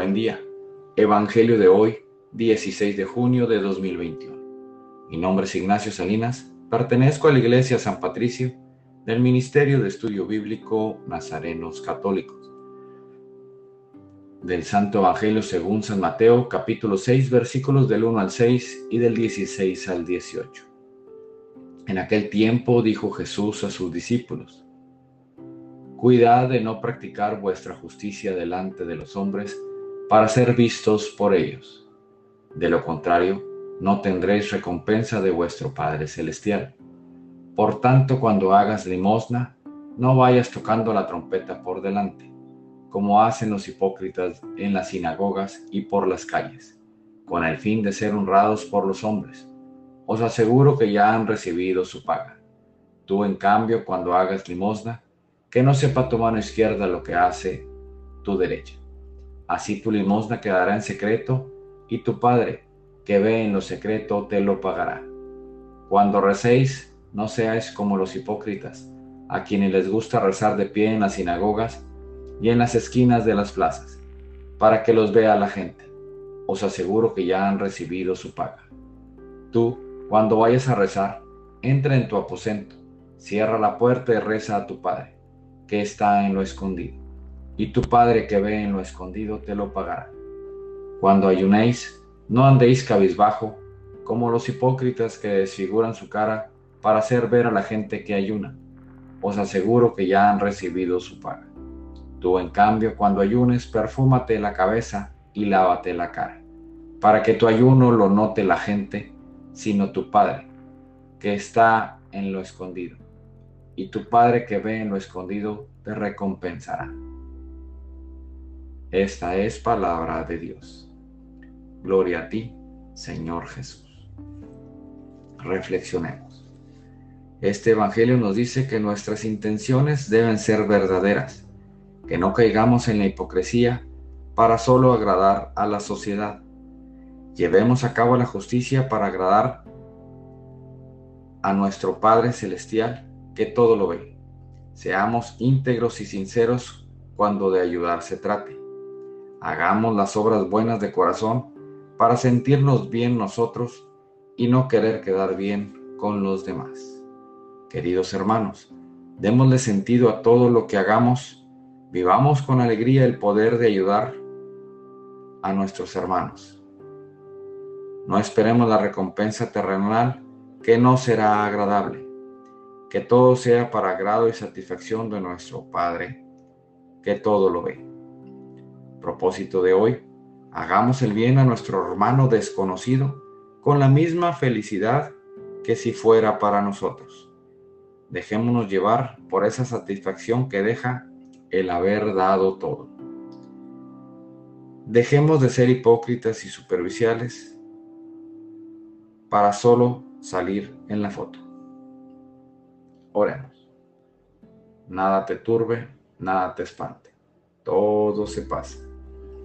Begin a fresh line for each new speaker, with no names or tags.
Buen día. Evangelio de hoy, 16 de junio de 2021. Mi nombre es Ignacio Salinas, pertenezco a la Iglesia San Patricio del Ministerio de Estudio Bíblico Nazarenos Católicos. Del Santo Evangelio según San Mateo, capítulo 6, versículos del 1 al 6 y del 16 al 18. En aquel tiempo dijo Jesús a sus discípulos, Cuidad de no practicar vuestra justicia delante de los hombres para ser vistos por ellos. De lo contrario, no tendréis recompensa de vuestro Padre Celestial. Por tanto, cuando hagas limosna, no vayas tocando la trompeta por delante, como hacen los hipócritas en las sinagogas y por las calles, con el fin de ser honrados por los hombres. Os aseguro que ya han recibido su paga. Tú, en cambio, cuando hagas limosna, que no sepa tu mano izquierda lo que hace tu derecha. Así tu limosna quedará en secreto y tu Padre, que ve en lo secreto, te lo pagará. Cuando recéis, no seáis como los hipócritas, a quienes les gusta rezar de pie en las sinagogas y en las esquinas de las plazas, para que los vea la gente. Os aseguro que ya han recibido su paga. Tú, cuando vayas a rezar, entra en tu aposento, cierra la puerta y reza a tu Padre que está en lo escondido, y tu Padre que ve en lo escondido te lo pagará. Cuando ayunéis, no andéis cabizbajo, como los hipócritas que desfiguran su cara para hacer ver a la gente que ayuna. Os aseguro que ya han recibido su paga. Tú, en cambio, cuando ayunes, perfúmate la cabeza y lávate la cara, para que tu ayuno lo note la gente, sino tu Padre, que está en lo escondido y tu Padre que ve en lo escondido te recompensará. Esta es palabra de Dios. Gloria a ti, Señor Jesús. Reflexionemos. Este Evangelio nos dice que nuestras intenciones deben ser verdaderas, que no caigamos en la hipocresía para solo agradar a la sociedad. Llevemos a cabo la justicia para agradar a nuestro Padre Celestial que todo lo ve. Seamos íntegros y sinceros cuando de ayudar se trate. Hagamos las obras buenas de corazón para sentirnos bien nosotros y no querer quedar bien con los demás. Queridos hermanos, démosle sentido a todo lo que hagamos, vivamos con alegría el poder de ayudar a nuestros hermanos. No esperemos la recompensa terrenal que no será agradable que todo sea para agrado y satisfacción de nuestro Padre, que todo lo ve. Propósito de hoy, hagamos el bien a nuestro hermano desconocido con la misma felicidad que si fuera para nosotros. Dejémonos llevar por esa satisfacción que deja el haber dado todo. Dejemos de ser hipócritas y superficiales para solo salir en la foto. Oremos. Nada te turbe, nada te espante. Todo se pasa.